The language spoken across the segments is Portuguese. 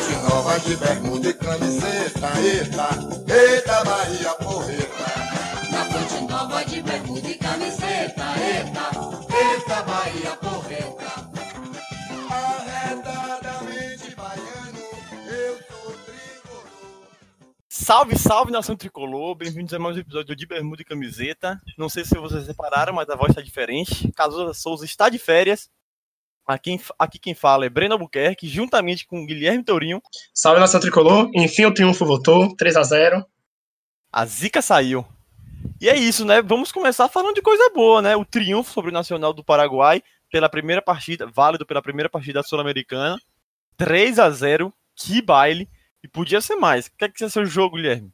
fonte nova de bermuda e camiseta, eita, eita Bahia porreta. Na fonte nova de bermuda e camiseta, eita, eita Bahia porreta. Arredadamente baiano, eu sou tricolor. Salve, salve nação tricolor, bem-vindos a mais um episódio de Bermuda e Camiseta. Não sei se vocês repararam, mas a voz está diferente. Cazuza Souza está de férias. Aqui, aqui quem fala é Breno Albuquerque, juntamente com Guilherme Tourinho. Salve nação tricolor, enfim o triunfo voltou, 3 a 0 A zica saiu. E é isso, né? Vamos começar falando de coisa boa, né? O triunfo sobre o Nacional do Paraguai pela primeira partida, válido pela primeira partida sul-americana. 3 a 0 que baile. E podia ser mais. O que é que ia ser o jogo, Guilherme?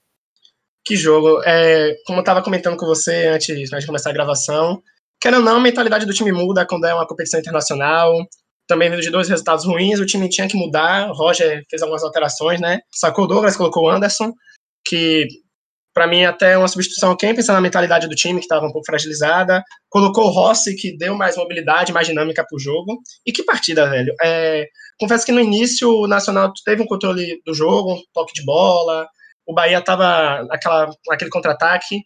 Que jogo. É, como eu estava comentando com você antes, antes de começar a gravação, querendo ou não, a mentalidade do time muda quando é uma competição internacional. Também vindo de dois resultados ruins, o time tinha que mudar. O Roger fez algumas alterações, né? Sacou Douglas, colocou o Anderson, que para mim até é uma substituição quem pensando na mentalidade do time, que estava um pouco fragilizada. Colocou o Rossi, que deu mais mobilidade, mais dinâmica para o jogo. E que partida, velho. É, confesso que no início o Nacional teve um controle do jogo, um toque de bola. O Bahia estava naquela, naquele contra-ataque.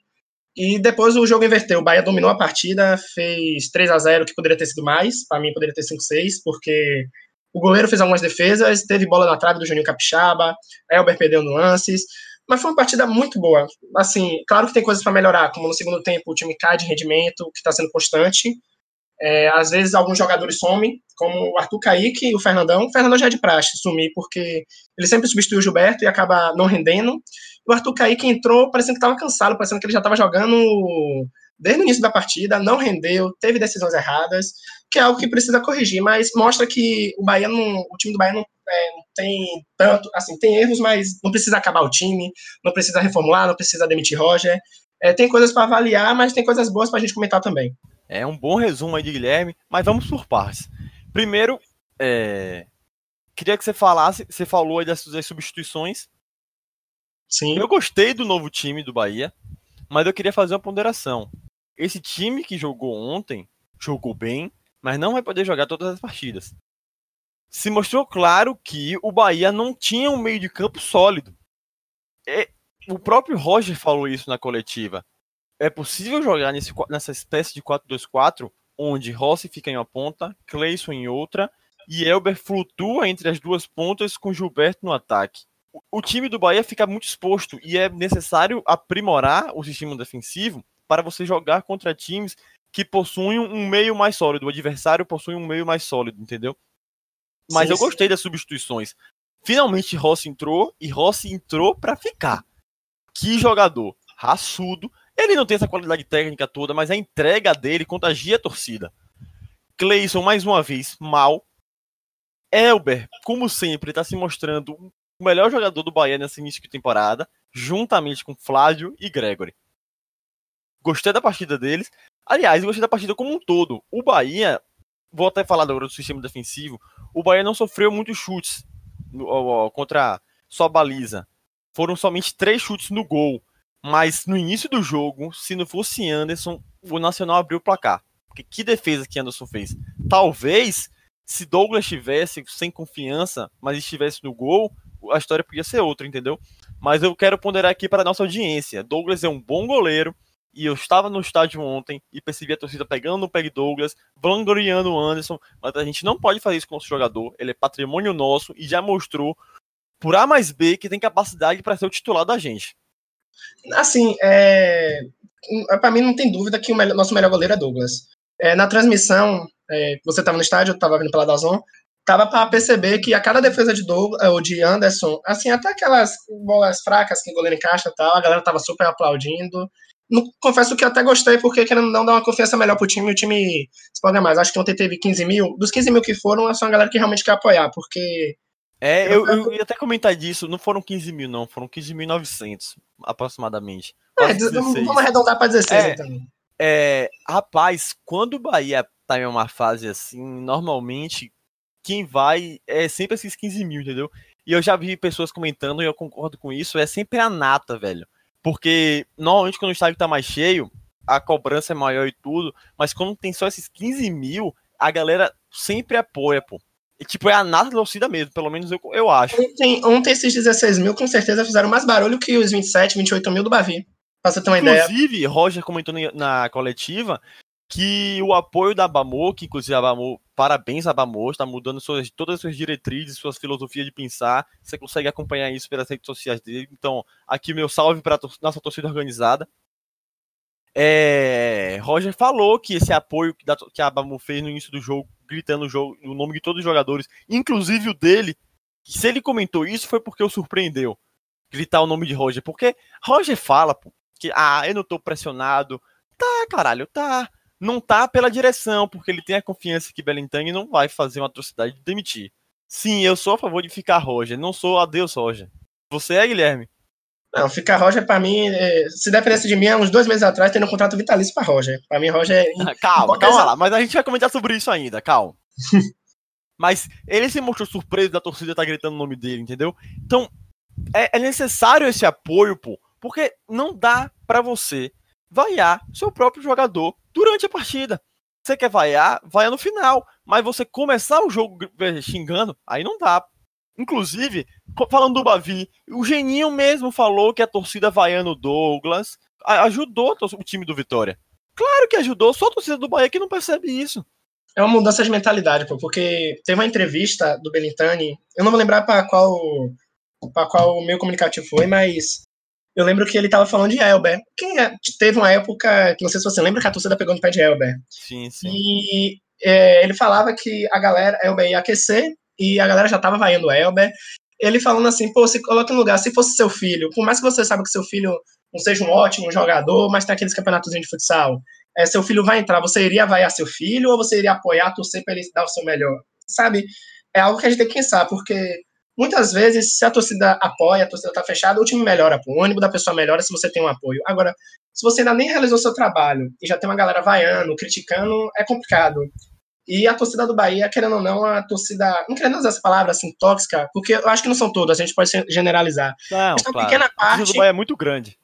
E depois o jogo inverteu. O Bahia dominou a partida, fez 3 a 0 que poderia ter sido mais. Para mim, poderia ter 5-6, porque o goleiro fez algumas defesas, teve bola na trave do Juninho Capixaba, Elber perdeu nuances. Mas foi uma partida muito boa. Assim, claro que tem coisas para melhorar, como no segundo tempo o time cai de rendimento, que está sendo constante. É, às vezes alguns jogadores somem, como o Arthur Kaique e o Fernandão. O Fernandão já é de praxe sumir, porque ele sempre substitui o Gilberto e acaba não rendendo. O Arthur Kaique entrou parecendo que estava cansado, parecendo que ele já estava jogando desde o início da partida, não rendeu, teve decisões erradas, que é algo que precisa corrigir, mas mostra que o Bahia não, o time do Bahia não, é, não tem tanto, assim, tem erros, mas não precisa acabar o time, não precisa reformular, não precisa demitir Roger. É, tem coisas para avaliar, mas tem coisas boas para a gente comentar também. É um bom resumo aí de Guilherme, mas vamos por partes. Primeiro, é... queria que você falasse, você falou aí das, das substituições. Sim. Eu gostei do novo time do Bahia, mas eu queria fazer uma ponderação. Esse time que jogou ontem jogou bem, mas não vai poder jogar todas as partidas. Se mostrou claro que o Bahia não tinha um meio de campo sólido. É, o próprio Roger falou isso na coletiva. É possível jogar nesse, nessa espécie de 4-2-4, onde Rossi fica em uma ponta, Cleison em outra, e Elber flutua entre as duas pontas com Gilberto no ataque. O, time do Bahia fica muito exposto e é necessário aprimorar o sistema defensivo para você jogar contra times que possuem um meio mais sólido. O adversário possui um meio mais sólido, entendeu? Mas sim, eu gostei sim. das substituições. Finalmente Rossi entrou e Rossi entrou para ficar. Que jogador raçudo. Ele não tem essa qualidade técnica toda, mas a entrega dele contagia a torcida. Cleison, mais uma vez, mal. Elber, como sempre, está se mostrando o melhor jogador do Bahia nesse início de temporada, juntamente com Flávio e Gregory. Gostei da partida deles. Aliás, gostei da partida como um todo. O Bahia, vou até falar agora do sistema defensivo, o Bahia não sofreu muitos chutes contra sua baliza. Foram somente três chutes no gol. Mas no início do jogo, se não fosse Anderson, o Nacional abriu o placar. Porque que defesa que Anderson fez? Talvez, se Douglas estivesse sem confiança, mas estivesse no gol, a história podia ser outra, entendeu? Mas eu quero ponderar aqui para a nossa audiência. Douglas é um bom goleiro, e eu estava no estádio ontem e percebi a torcida pegando pé de Douglas, vangloriando o Anderson, mas a gente não pode fazer isso com o nosso jogador, ele é patrimônio nosso e já mostrou por A mais B que tem capacidade para ser o titular da gente. Assim, é... para mim não tem dúvida que o melhor, nosso melhor goleiro é Douglas. É, na transmissão, é, você estava no estádio, eu estava vindo pela Dazon, tava para perceber que a cada defesa de Douglas, ou de Anderson, assim, até aquelas bolas fracas que o goleiro encaixa e tal, a galera tava super aplaudindo. Não, confesso que até gostei, porque querendo não dar uma confiança melhor pro time, o time se pode mais. Acho que ontem teve 15 mil. Dos 15 mil que foram, é só uma galera que realmente quer apoiar, porque. É, eu, eu ia até comentar disso, não foram 15 mil, não, foram 15.900, aproximadamente. É, vamos, vamos arredondar para 16, é, então. É, rapaz, quando o Bahia tá em uma fase assim, normalmente quem vai é sempre esses 15 mil, entendeu? E eu já vi pessoas comentando, e eu concordo com isso, é sempre a nata, velho. Porque normalmente quando o estádio tá mais cheio, a cobrança é maior e tudo, mas quando tem só esses 15 mil, a galera sempre apoia, pô. tipo, é a nata da torcida mesmo, pelo menos eu, eu acho. Ontem, ontem esses 16 mil com certeza fizeram mais barulho que os 27, 28 mil do Bavi. Pra você ter uma ideia. Inclusive, Roger comentou na coletiva que o apoio da Bamor, que inclusive a Bamor, parabéns a Bamor, está mudando suas, todas as suas diretrizes, suas filosofias de pensar. Você consegue acompanhar isso pelas redes sociais dele. Então, aqui meu salve para nossa torcida organizada. É, Roger falou que esse apoio que, da- que a Bamor fez no início do jogo, gritando o, jogo, o nome de todos os jogadores, inclusive o dele, se ele comentou isso foi porque o surpreendeu. Gritar o nome de Roger. Porque Roger fala, pô, que ah, eu não tô pressionado. Tá, caralho, tá. Não tá pela direção, porque ele tem a confiança que Belintang não vai fazer uma atrocidade de demitir. Sim, eu sou a favor de ficar Roger, não sou adeus Roger. Você é, Guilherme? Não, ficar Roger pra mim, é, se dependesse de mim, há uns dois meses atrás, tendo um contrato vitalício pra Roger. Pra mim, Roger é. Calma, calma lá, mas a gente vai comentar sobre isso ainda, calma. mas ele se mostrou surpreso da torcida estar gritando o nome dele, entendeu? Então, é, é necessário esse apoio, pô, porque não dá pra você vaiar seu próprio jogador durante a partida. Você quer vaiar, vaia no final. Mas você começar o jogo xingando, aí não dá. Inclusive, falando do Bavi, o Geninho mesmo falou que a torcida vaiando Douglas ajudou o time do Vitória. Claro que ajudou, só a torcida do Bahia que não percebe isso. É uma mudança de mentalidade, pô, porque teve uma entrevista do Belintani, eu não vou lembrar pra qual, pra qual o meu comunicativo foi, mas eu lembro que ele tava falando de Elber. Que é- teve uma época, que não sei se você lembra, que a torcida pegou no pé de Elber. Sim, sim. E é, ele falava que a galera, Elber ia aquecer, e a galera já tava vaiando Elber. Ele falando assim, pô, se coloca no lugar, se fosse seu filho, por mais que você saiba que seu filho não seja um ótimo jogador, mas tem aqueles campeonatos de futsal, é, seu filho vai entrar, você iria vaiar seu filho ou você iria apoiar, torcer para ele dar o seu melhor? Sabe? É algo que a gente tem que pensar, porque muitas vezes, se a torcida apoia, a torcida tá fechada, o time melhora, pô. o ânimo da pessoa melhora se você tem um apoio. Agora, se você ainda nem realizou seu trabalho e já tem uma galera vaiando, criticando, é complicado. E a torcida do Bahia, querendo ou não, a torcida. Não querendo usar essa palavra assim, tóxica, porque eu acho que não são todas, a gente pode generalizar. Não, Mas é uma claro. pequena A torcida parte. do Bahia é muito grande.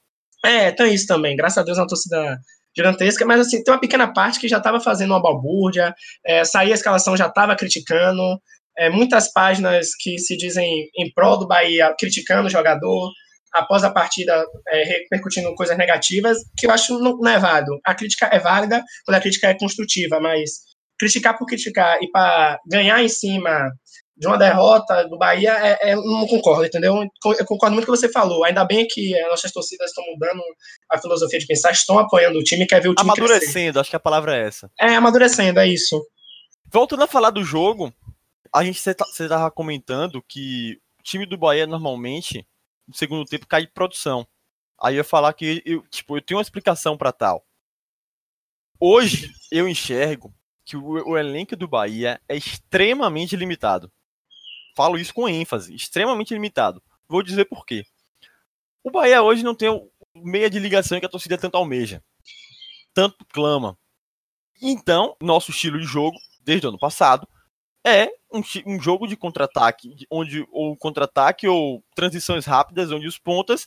É, tem isso também. Graças a Deus é uma torcida gigantesca, mas assim, tem uma pequena parte que já estava fazendo uma balbúrdia, é, sair a escalação já estava criticando, é, muitas páginas que se dizem em prol do Bahia criticando o jogador, após a partida é, repercutindo coisas negativas, que eu acho não, não é válido. A crítica é válida quando a crítica é construtiva, mas criticar por criticar e para ganhar em cima de uma derrota do Bahia, é, é, eu não concordo, entendeu? Eu concordo muito com o que você falou. Ainda bem que as nossas torcidas estão mudando a filosofia de pensar, estão apoiando o time, quer ver o time crescer. Amadurecendo, acho que a palavra é essa. É, amadurecendo, é isso. Voltando a falar do jogo, a gente você estava comentando que o time do Bahia normalmente no segundo tempo cai de produção. Aí eu ia falar que eu, tipo, eu tenho uma explicação para tal. Hoje eu enxergo que o, o elenco do Bahia é extremamente limitado. Falo isso com ênfase, extremamente limitado. Vou dizer por quê. O Bahia hoje não tem o meia de ligação que a torcida tanto almeja, tanto clama. Então, nosso estilo de jogo, desde o ano passado, é um, um jogo de contra-ataque, onde ou contra-ataque ou transições rápidas, onde os pontas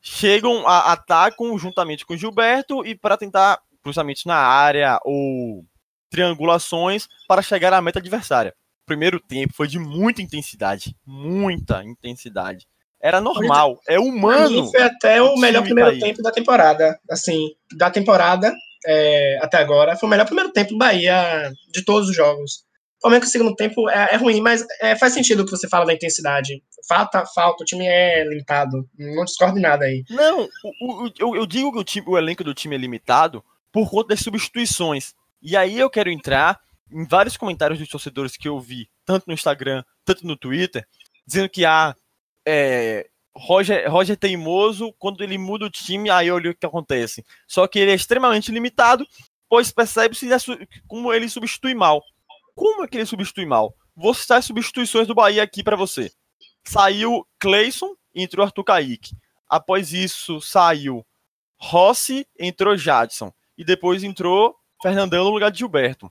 chegam a atacam juntamente com o Gilberto e para tentar cruzamentos na área ou triangulações para chegar à meta adversária. O primeiro tempo foi de muita intensidade, muita intensidade. Era normal, é humano. foi até o, melhor primeiro cair. tempo da temporada. Assim, da temporada é, até agora, foi o melhor primeiro tempo do Bahia de todos os jogos. O momento que o segundo tempo é, é ruim, mas é, faz sentido o que você fala da intensidade. Falta, falta, o time é limitado. Não discordo nada aí. Não, o- o- eu, eu digo que o, time- o elenco do time é limitado por conta das substituições. E aí eu quero entrar em vários comentários dos torcedores que eu vi, tanto no Instagram, tanto no Twitter, dizendo que ah, é, Roger, Roger é teimoso, quando ele muda o time, aí olha o que acontece. Só que ele é extremamente limitado, pois percebe-se a como ele substitui mal. Como é que ele substitui mal? Vou citar as substituições do Bahia aqui para você. Saiu Cleison entrou Arthur Kaique. Após isso, saiu Rossi, entrou Jadson. E depois entrou Fernandão no lugar de Gilberto.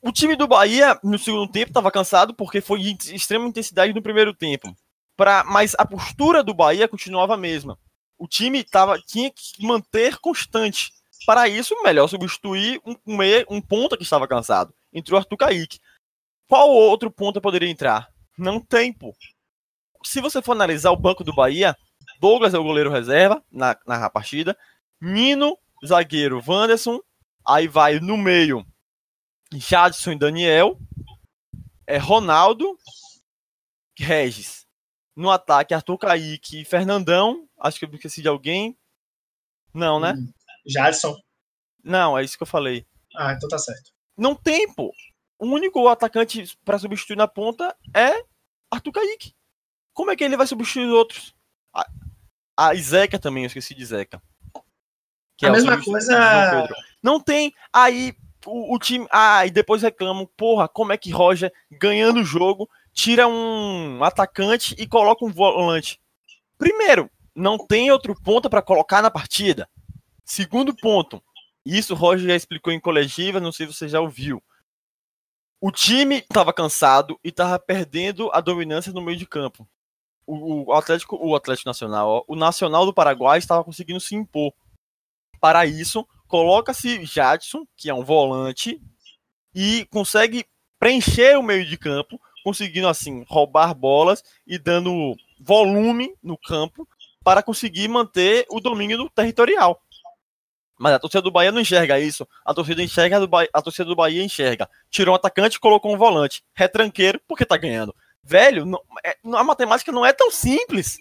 O time do Bahia, no segundo tempo, estava cansado porque foi de extrema intensidade no primeiro tempo. Pra, mas a postura do Bahia continuava a mesma. O time tava, tinha que manter constante. Para isso, melhor substituir um, um ponta que estava cansado. Entrou Arthur Kaique. Qual outro ponto poderia entrar? Não tem, pô. Se você for analisar o banco do Bahia, Douglas é o goleiro reserva na, na partida. Nino, zagueiro Wanderson. Aí vai no meio Jadson e Daniel. É Ronaldo, Regis. No ataque, Arthur Kaique e Fernandão. Acho que eu esqueci de alguém. Não, né? Jadson. Não, é isso que eu falei. Ah, então tá certo. Não tem, pô. O único atacante para substituir na ponta é Arthur Kaique. Como é que ele vai substituir os outros? A, a Zeca também, eu esqueci de Zeca. Que a é mesma coisa. Não tem. Aí o, o, time. Ah, e depois reclamam, porra, como é que Roger, ganhando o jogo, tira um atacante e coloca um volante? Primeiro, não tem outro ponto para colocar na partida. Segundo ponto, isso o Roger já explicou em coletiva, não sei se você já ouviu. O time estava cansado e estava perdendo a dominância no meio de campo. O, o Atlético, o Atlético Nacional, ó, o Nacional do Paraguai estava conseguindo se impor. Para isso, coloca-se Jadson, que é um volante, e consegue preencher o meio de campo, conseguindo assim roubar bolas e dando volume no campo para conseguir manter o domínio do territorial. Mas a torcida do Bahia não enxerga isso. A torcida enxerga, do Bahia, a torcida do Bahia enxerga. Tirou um atacante e colocou um volante. Retranqueiro, porque tá ganhando. Velho, não, é, a matemática não é tão simples.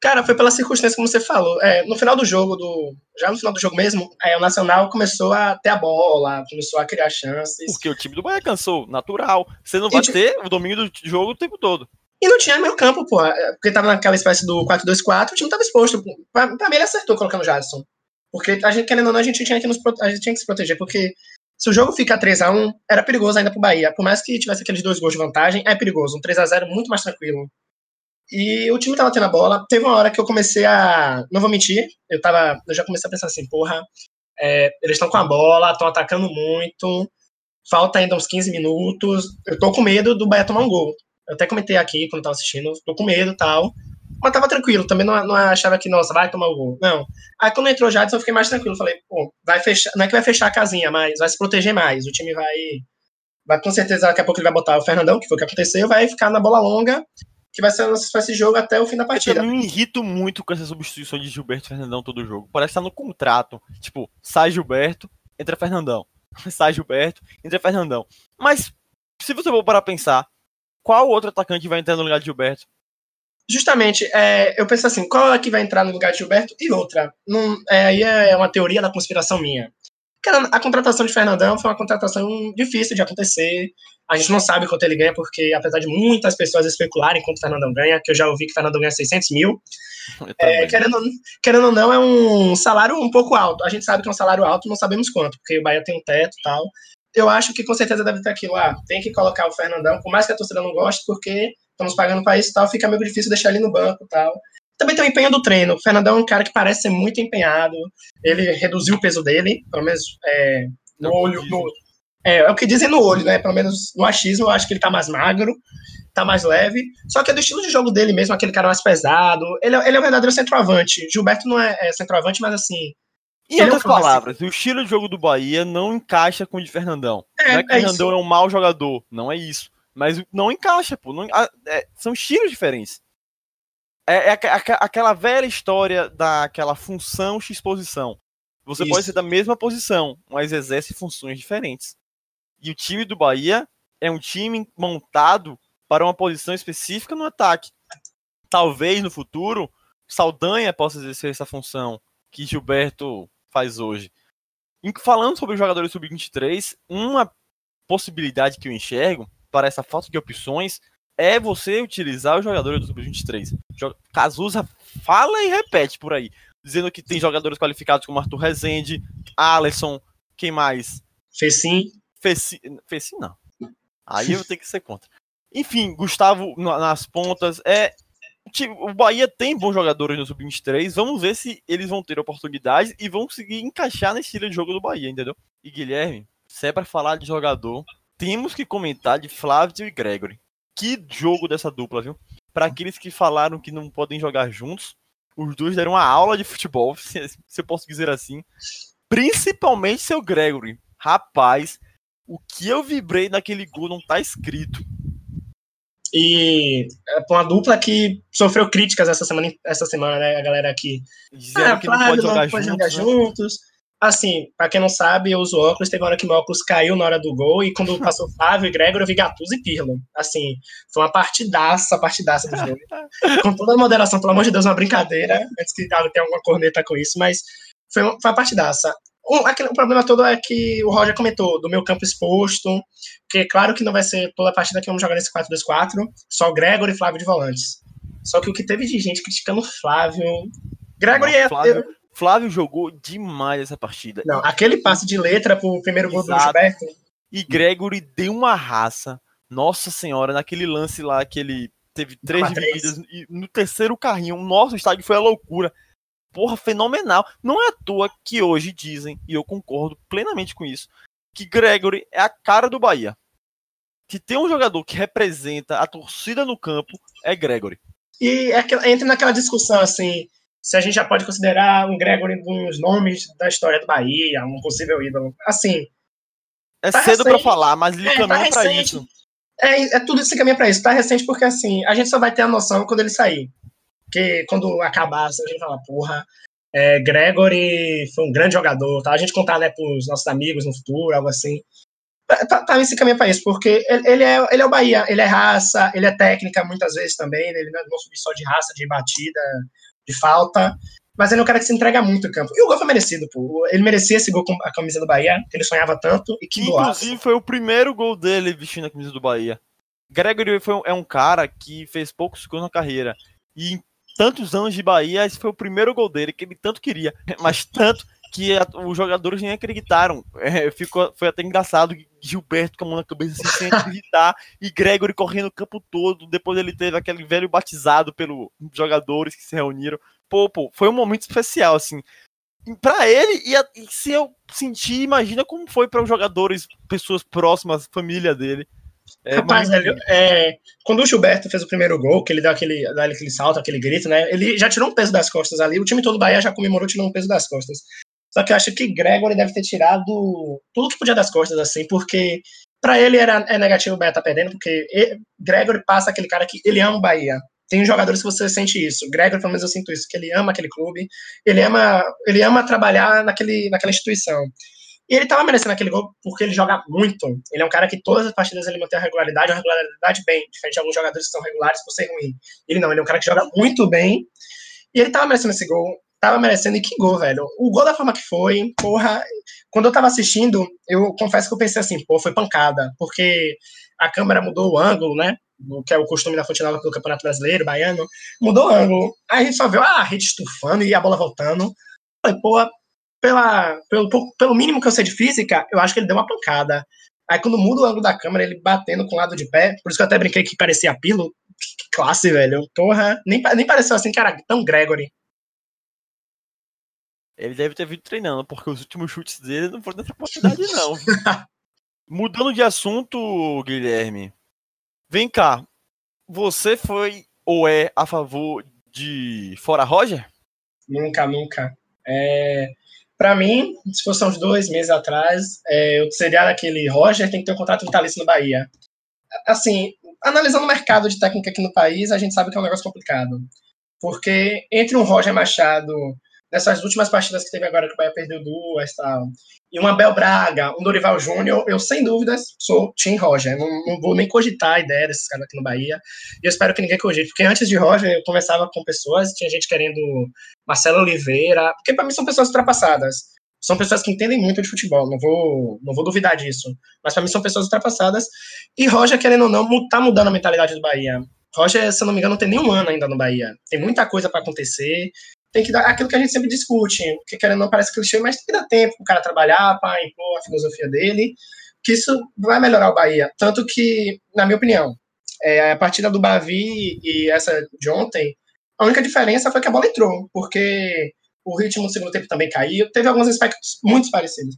Cara, foi pela circunstância como você falou. É, no final do jogo, do, já no final do jogo mesmo, é, o Nacional começou a ter a bola, começou a criar chances. Porque o time do Bahia cansou, natural. Você não vai e, ter o domínio do jogo o tempo todo. E não tinha meio campo, pô. É, porque tava naquela espécie do 4-2-4, o time tava exposto. Pra, pra mim ele acertou colocando o Jadson. Porque a gente, querendo ou não, a gente tinha que, nos, a gente tinha que se proteger. Porque se o jogo fica 3x1, era perigoso ainda pro Bahia. Por mais que tivesse aqueles dois gols de vantagem, é perigoso. Um 3x0 muito mais tranquilo. E o time tava tendo a bola. Teve uma hora que eu comecei a. Não vou mentir, eu, tava, eu já comecei a pensar assim, porra, é, eles estão com a bola, estão atacando muito. Falta ainda uns 15 minutos. Eu tô com medo do Bahia tomar um gol. Eu até comentei aqui quando tava assistindo, tô com medo e tal. Mas tava tranquilo, também não, não achava que, nossa, vai tomar o gol. Não. Aí quando entrou Jadson, eu fiquei mais tranquilo. Falei, pô, vai fechar. Não é que vai fechar a casinha, mas vai se proteger mais. O time vai. Vai com certeza, daqui a pouco ele vai botar o Fernandão, que foi o que aconteceu, vai ficar na bola longa, que vai ser esse jogo até o fim da partida. Eu me irrito muito com essa substituição de Gilberto e Fernandão todo jogo. Parece que tá no contrato. Tipo, sai Gilberto, entra Fernandão. Sai Gilberto, entra Fernandão. Mas, se você for parar pensar, qual outro atacante vai entrar no lugar de Gilberto? Justamente, é, eu penso assim, qual é que vai entrar no lugar de Gilberto e outra? Não, é, aí é uma teoria da conspiração minha. Cara, a contratação de Fernandão foi uma contratação difícil de acontecer. A gente não sabe quanto ele ganha, porque apesar de muitas pessoas especularem quanto o Fernandão ganha, que eu já ouvi que o Fernandão ganha 600 mil, é, querendo, querendo ou não, é um salário um pouco alto. A gente sabe que é um salário alto, não sabemos quanto, porque o Bahia tem um teto e tal. Eu acho que com certeza deve ter aquilo lá. Ah, tem que colocar o Fernandão, por mais que a torcida não goste, porque estamos pagando para isso e tal, fica meio difícil deixar ele no banco e tal. Também tem o empenho do treino. O Fernandão é um cara que parece ser muito empenhado. Ele reduziu o peso dele, pelo menos é, no olho. No, é, é, o que dizem no olho, né? Pelo menos no achismo, eu acho que ele tá mais magro, tá mais leve. Só que é do estilo de jogo dele mesmo, aquele cara mais pesado. Ele, é, ele é um verdadeiro centroavante. Gilberto não é, é centroavante, mas assim. Em outras é um palavras, o estilo de jogo do Bahia não encaixa com o de Fernandão. É, não é que o é Fernandão é um mau jogador, não é isso. Mas não encaixa, pô. Não, é, são estilos diferentes. É, é, aquela velha história daquela função x-posição. Você Isso. pode ser da mesma posição, mas exerce funções diferentes. E o time do Bahia é um time montado para uma posição específica no ataque. Talvez no futuro Saldanha possa exercer essa função que Gilberto faz hoje. Falando sobre os jogadores sub-23, uma possibilidade que eu enxergo para essa falta de opções é você utilizar os jogadores do Sub-23. Cazuza fala e repete por aí, dizendo que tem jogadores qualificados como Arthur Rezende, Alisson, quem mais? Fecim. Fecim, Fecim não. Aí eu tenho que ser contra. Enfim, Gustavo nas pontas. É, o Bahia tem bons jogadores no Sub-23. Vamos ver se eles vão ter oportunidades e vão conseguir encaixar nesse estilo de jogo do Bahia, entendeu? E Guilherme, se é pra falar de jogador, temos que comentar de Flávio e Gregory. Que jogo dessa dupla, viu? Para aqueles que falaram que não podem jogar juntos, os dois deram uma aula de futebol, se, eu posso dizer assim. Principalmente seu Gregory. Rapaz, O que eu vibrei naquele gol não tá escrito. E é uma dupla que sofreu críticas essa semana, essa semana né? A galera aqui. Dizendo ah, que não pode jogar, não pode juntos, jogar né? juntos. Assim, pra quem não sabe, eu uso óculos. Teve uma hora que meu óculos caiu na hora do gol. E quando passou Flávio e Gregor, eu vi Gattuso e Pirlo. Assim, foi uma partidaça, partidaça dos dois. com toda a moderação, pelo amor de Deus, uma brincadeira. Antes que tenha alguma corneta com isso, mas foi uma, foi uma partidaça. Um, aquele, o problema todo é que o Roger comentou do meu campo exposto, que claro que não vai ser toda a partida que vamos jogar nesse 4-2-4, só o Gregor e Flávio de volantes. Só que o que teve de gente criticando o Flávio. Gregor é. Flávio, Flávio jogou demais essa partida. Não, aquele passe de letra pro primeiro gol do. Gilberto. E Gregory deu uma raça. Nossa senhora, naquele lance lá que ele teve três divididas e no terceiro carrinho, o estádio foi a loucura. Porra, fenomenal. Não é à toa que hoje dizem, e eu concordo plenamente com isso, que Gregory é a cara do Bahia. Se tem um jogador que representa a torcida no campo, é Gregory. E é que- entra naquela discussão assim. Se a gente já pode considerar um Gregory dos nomes da história do Bahia, um possível ídolo. Assim, É Tá cedo pra recente. falar, mas ele É, tá caminha pra recente. isso. É, é tudo isso que caminha pra isso. Tá recente porque, assim, a gente só vai ter a noção quando ele sair. Porque quando acabar, assim, a gente fala, porra, é, Gregory foi um grande jogador, tá? A gente contar, né, pros nossos amigos no futuro, algo assim. Tá, tá, tá nesse caminho pra isso, porque ele, é, ele é o Bahia, ele é raça, ele é técnica muitas vezes também, né? ele não é não só de raça, de batida, de falta, mas ele é um cara que se entrega muito em campo. E o gol foi merecido, pô. Ele merecia esse gol com a camisa do Bahia, que ele sonhava tanto, e que golaço. inclusive foi o primeiro gol dele vestindo a camisa do Bahia. Gregory foi, um- é um cara que fez poucos gols na carreira. E em tantos anos de Bahia, esse foi o primeiro gol dele, que ele tanto queria. Mas tanto que a- os jogadores nem acreditaram. É, ficou, foi até engraçado. Gilberto com a mão na cabeça assim, sem acreditar. e Gregory correndo o campo todo. Depois ele teve aquele velho batizado pelos jogadores que se reuniram. Pô, pô, foi um momento especial, assim. Pra ele, e, a- e se eu sentir, imagina como foi para os jogadores, pessoas próximas, família dele. É, Rapaz, imagina- velho, é, quando o Gilberto fez o primeiro gol, que ele deu aquele, dá aquele salto, aquele grito, né? Ele já tirou um peso das costas ali. O time todo do Bahia já comemorou tirando um peso das costas. Só que eu acho que Gregory deve ter tirado tudo que podia das costas, assim, porque pra ele era, é negativo o Bahia tá perdendo, porque e- Gregory passa aquele cara que ele ama o Bahia. Tem jogadores que você sente isso. Gregory, pelo menos eu sinto isso, que ele ama aquele clube, ele ama, ele ama trabalhar naquele, naquela instituição. E ele tava merecendo aquele gol porque ele joga muito. Ele é um cara que todas as partidas ele mantém a regularidade, uma regularidade bem, diferente de alguns jogadores que são regulares por ser ruim. Ele não, ele é um cara que joga muito bem. E ele tava merecendo esse gol. Tava merecendo, e que gol, velho. O gol da forma que foi, porra. Quando eu tava assistindo, eu confesso que eu pensei assim, pô, foi pancada. Porque a câmera mudou o ângulo, né? O que é o costume da Fonte Nova do Campeonato Brasileiro, baiano. Mudou o ângulo. Aí a gente só viu a rede estufando e a bola voltando. Falei, pô, pela, pelo, pelo mínimo que eu sei de física, eu acho que ele deu uma pancada. Aí quando muda o ângulo da câmera, ele batendo com o lado de pé, por isso que eu até brinquei que parecia Pilo. Que classe, velho. Porra, nem, nem pareceu assim que era tão Gregory. Ele deve ter vindo treinando, porque os últimos chutes dele não foram dessa quantidade, não. Mudando de assunto, Guilherme. Vem cá. Você foi ou é a favor de Fora Roger? Nunca, nunca. É, para mim, se fosse uns dois meses atrás, é, eu seria daquele Roger tem que ter um contrato vitalício no Bahia. Assim, analisando o mercado de técnica aqui no país, a gente sabe que é um negócio complicado. Porque entre um Roger Machado, nessas últimas partidas que teve agora, que o Bahia perdeu duas tal, e um Abel Braga, um Dorival Júnior, eu sem dúvidas sou Tim Roger. Não, não vou nem cogitar a ideia desses caras aqui no Bahia. E eu espero que ninguém cogite, porque antes de Roger eu conversava com pessoas, tinha gente querendo Marcelo Oliveira, porque para mim são pessoas ultrapassadas. São pessoas que entendem muito de futebol, não vou, não vou duvidar disso. Mas para mim são pessoas ultrapassadas. E Roger, querendo ou não, tá mudando a mentalidade do Bahia. Roger, se eu não me engano, não tem nenhum ano ainda no Bahia. Tem muita coisa para acontecer. Tem que dar aquilo que a gente sempre discute, porque querendo não parece clichê, mas tem que dar tempo pro cara trabalhar, para impor a filosofia dele, que isso vai melhorar o Bahia. Tanto que, na minha opinião, é, a partida do Bavi e essa de ontem, a única diferença foi que a bola entrou, porque o ritmo do segundo tempo também caiu. Teve alguns aspectos muito parecidos.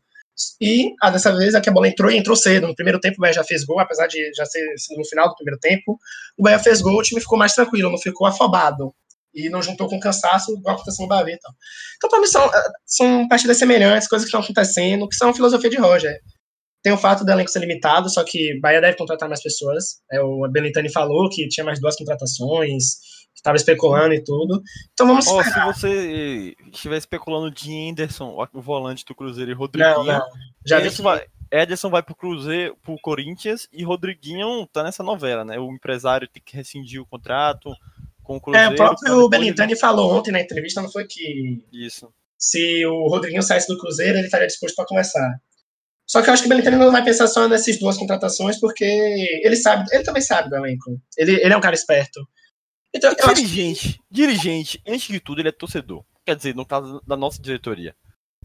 E ah, dessa vez aqui a bola entrou e entrou cedo. No primeiro tempo o Bahia já fez gol, apesar de já ser no final do primeiro tempo. O Bahia fez gol, o time ficou mais tranquilo, não ficou afobado. E não juntou com cansaço, igual aconteceu no Bahia. Então, então para mim, são, são partidas semelhantes, coisas que estão acontecendo, que são a filosofia de Roger. Tem o fato do elenco ser limitado, só que Bahia deve contratar mais pessoas. É, o Benitani falou que tinha mais duas contratações, estava especulando e tudo. Então vamos Ó, se você estiver especulando de Anderson, o volante do Cruzeiro e Rodriguinho, Não, não. Já vi Ederson vai, Ederson vai pro Cruzeiro, pro Corinthians e Rodriguinho tá nessa novela, né? O empresário tem que rescindir o contrato com o É, Cruzeiro. o pra próprio depois Benitani falou ontem na entrevista, não foi que Isso. se o Rodriguinho saísse do Cruzeiro, ele estaria disposto para começar. Só que eu acho que o Benitani não vai pensar só nessas duas contratações, porque ele sabe, ele também sabe do elenco. Ele, ele é um cara esperto. Então, eu acho Dirigente, dirigente, antes de tudo, ele é torcedor. Quer dizer, no caso da nossa diretoria.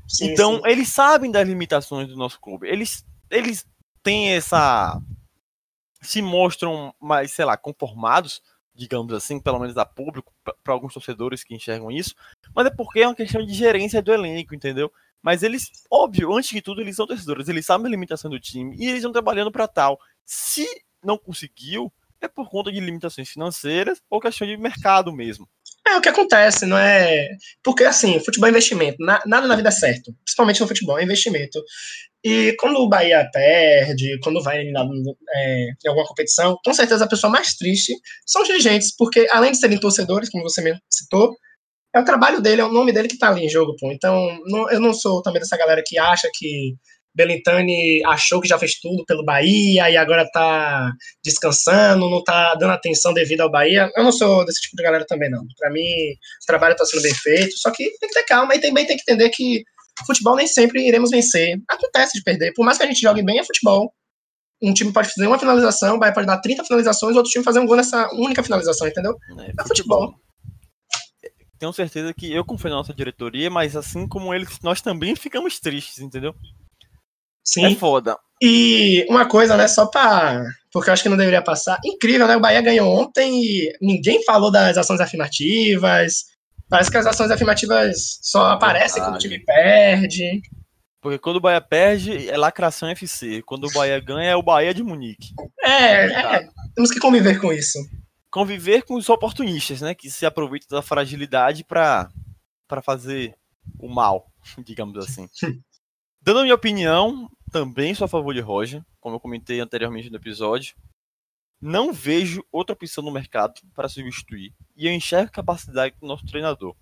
sim, então, sim. eles sabem das limitações do nosso clube. Eles, eles têm essa. Se mostram mais, sei lá, conformados, digamos assim, pelo menos a público, para alguns torcedores que enxergam isso. Mas é porque é uma questão de gerência do elenco, entendeu? Mas eles, óbvio, antes de tudo, eles são torcedores, eles sabem a limitação do time e eles estão trabalhando para tal. Se não conseguiu, é por conta de limitações financeiras ou questão de mercado mesmo. É o que acontece, não é. Porque, assim, futebol é investimento. Na- nada na vida é certo. Principalmente no futebol, é investimento. E quando o Bahia perde, quando vai eliminado é, em alguma competição, com certeza a pessoa mais triste são os dirigentes, porque além de serem torcedores, como você mesmo citou, é o trabalho dele, é o nome dele que tá ali em jogo, pô. Então, não- eu não sou também dessa galera que acha que Belintani achou que já fez tudo pelo Bahia e agora tá descansando, não tá dando atenção devida ao Bahia. Eu não sou desse tipo de galera também, não. Pra mim, o trabalho tá sendo bem feito, só que tem que ter calma e também tem que entender que futebol nem sempre iremos vencer. Acontece de perder. Por mais que a gente jogue bem, é futebol. Um time pode fazer uma finalização, o Bahia pode dar 30 finalizações, outro time fazer um gol nessa única finalização, entendeu? né? É futebol. Tenho certeza que eu confio na nossa diretoria, mas assim como eles, nós também ficamos tristes, entendeu? Sim. É foda. E uma coisa, né, só pra. Porque eu acho que não deveria passar. Incrível, né? O Bahia ganhou ontem e ninguém falou das ações afirmativas. Parece que as ações afirmativas só aparecem quando o time perde. Porque quando o Bahia perde, é lacração FC. Quando o Bahia ganha, é o Bahia de Munique. É, é, temos que conviver com isso. Conviver com os oportunistas, né? Que se aproveitam da fragilidade pra fazer o mal, digamos assim. Dando a minha opinião, também sou a favor de Roger, como eu comentei anteriormente no episódio. Não vejo outra opção no mercado para substituir. E eu enxergo a capacidade do nosso treinador.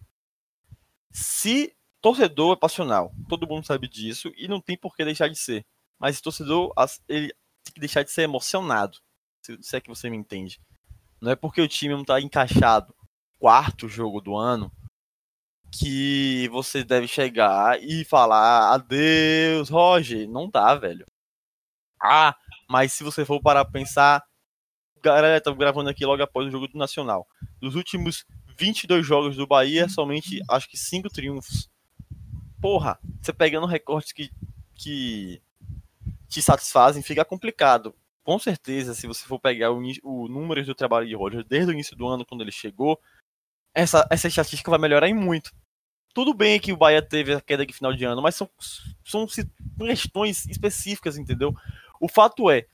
Se torcedor é passional, todo mundo sabe disso e não tem por que deixar de ser. Mas torcedor, as- ele tem que deixar de ser emocionado. Se, se é que você me entende. Não é porque o time não tá encaixado quarto jogo do ano que você deve chegar e falar adeus, Roger. Não dá, velho. Ah, mas se você for parar pra pensar, galera, tá gravando aqui logo após o jogo do Nacional. Dos últimos 22 jogos do Bahia, somente acho que 5 triunfos. Porra, você pegando recortes que, que te satisfazem, fica complicado. Com certeza, se você for pegar o, o número do trabalho de Roger desde o início do ano, quando ele chegou, essa, essa estatística vai melhorar em muito. Tudo bem que o Bahia teve a queda de final de ano, mas são, são questões específicas, entendeu? O fato é,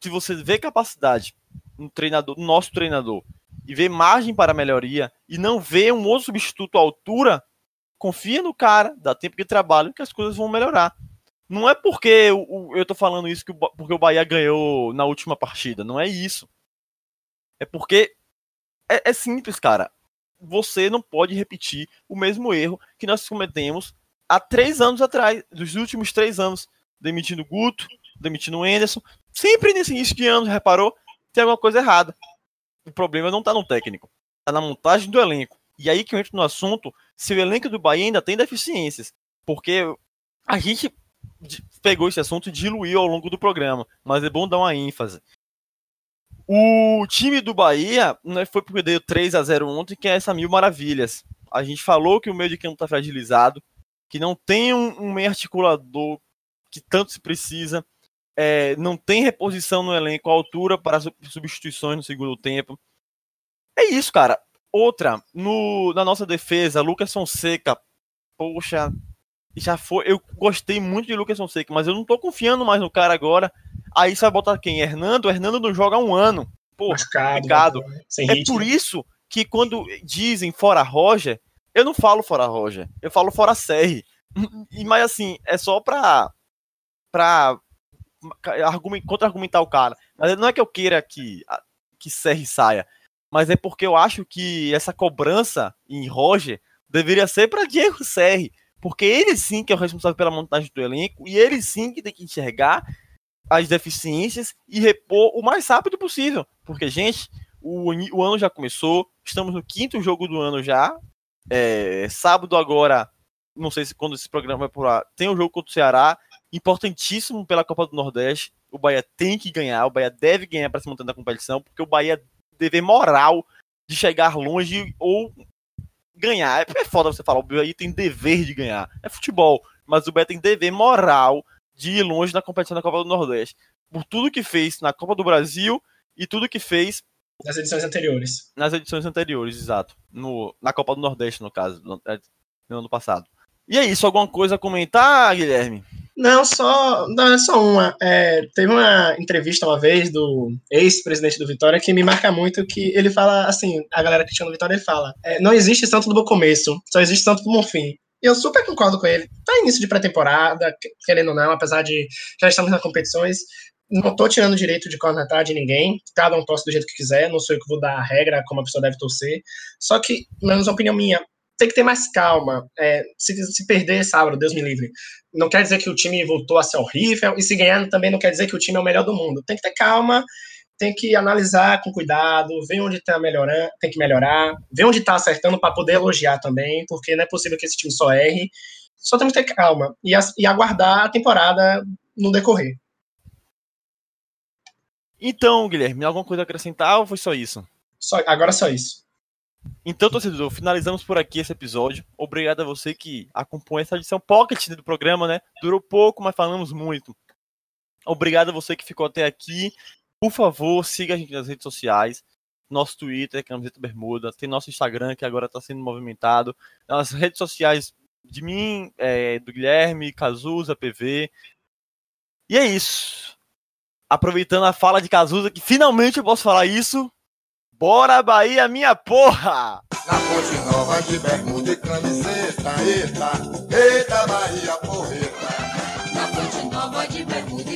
se você vê capacidade no treinador, no nosso treinador, e vê margem para melhoria, e não vê um outro substituto à altura, confia no cara, dá tempo de trabalho, que as coisas vão melhorar. Não é porque o- eu tô falando isso que o porque o Bahia ganhou na última partida. Não é isso. É porque é, é simples, cara. Você não pode repetir o mesmo erro que nós cometemos há três anos atrás, dos últimos três anos, demitindo Guto, demitindo o Anderson. Sempre nesse início de ano, reparou? Tem alguma coisa errada. O problema não tá no técnico, tá na montagem do elenco. E aí que eu entro no assunto se o elenco do Bahia ainda tem deficiências. Porque a gente pegou esse assunto e diluiu ao longo do programa, mas é bom dar uma ênfase. O time do Bahia né, foi porque deu 3 a 0 ontem, que é essa mil maravilhas. A gente falou que o meio de campo está fragilizado, que não tem um, um meio articulador que tanto se precisa, é, não tem reposição no elenco à altura para su- substituições no segundo tempo. É isso, cara. Outra, no, na nossa defesa, Lucas Fonseca, poxa, já foi. Eu gostei muito de Lucas Fonseca, mas eu não tô confiando mais no cara agora. Aí você vai botar quem? Hernando? Hernando não joga há um ano. Pô, complicado. né, é ritmo. por isso que quando dizem fora Roger, eu não falo fora Roger, eu falo fora Serri. E, mas assim, é só pra, pra contra-argumentar o cara. Mas não é que eu queira que, que Serri saia, mas é porque eu acho que essa cobrança em Roger deveria ser para Diego Serri, porque ele sim que é o responsável pela montagem do elenco e ele sim que tem que enxergar as deficiências e repor o mais rápido possível. Porque, gente, o, o ano já começou, estamos no quinto jogo do ano já. É, sábado agora, não sei se quando esse programa vai por lá, tem um jogo contra o Ceará, importantíssimo pela Copa do Nordeste. O Bahia tem que ganhar, o Bahia deve ganhar para se manter na competição, porque o Bahia deve moral de chegar longe ou ganhar. É foda você falar, o Bahia tem dever de ganhar. É futebol, mas o Bahia tem dever moral de ir longe na competição da Copa do Nordeste. Por tudo que fez na Copa do Brasil e tudo que fez nas edições anteriores. Nas edições anteriores, exato. No, na Copa do Nordeste, no caso, no, é, no ano passado. E é isso, alguma coisa a comentar, Guilherme? Não, só, não, é só uma. É, teve uma entrevista uma vez do ex-presidente do Vitória que me marca muito que ele fala assim, a galera que tinha no Vitória, ele fala, é, não existe santo do bom começo, só existe santo do bom fim. E eu super concordo com ele. Tá início de pré-temporada, querendo ou não, apesar de já estamos nas competições, não tô tirando direito de cornetar de ninguém, cada um torce do jeito que quiser, não sou eu que vou dar a regra como a pessoa deve torcer. Só que, menos uma opinião minha, tem que ter mais calma. É, se, se perder sábado, Deus me livre, não quer dizer que o time voltou a ser horrível, e se ganhar também não quer dizer que o time é o melhor do mundo. Tem que ter calma, tem que analisar com cuidado, ver onde tá melhorando, tem que melhorar, ver onde tá acertando para poder elogiar também, porque não é possível que esse time só erre. Só temos que ter calma e, e aguardar a temporada no decorrer. Então, Guilherme, alguma coisa a acrescentar ou foi só isso? Só, agora só isso. Então, torcedor, finalizamos por aqui esse episódio. Obrigado a você que acompanha essa edição pocket do programa, né? Durou pouco, mas falamos muito. Obrigado a você que ficou até aqui. Por favor, siga a gente nas redes sociais. Nosso Twitter, Camiseta Bermuda. Tem nosso Instagram, que agora está sendo movimentado. Nas redes sociais de mim, é, do Guilherme, Cazuza, PV. E é isso. Aproveitando a fala de Cazuza, que finalmente eu posso falar isso. Bora, Bahia, minha porra! Na ponte nova de bermuda e camiseta, eita, eita, Bahia, porreta. Na ponte nova de bermuda.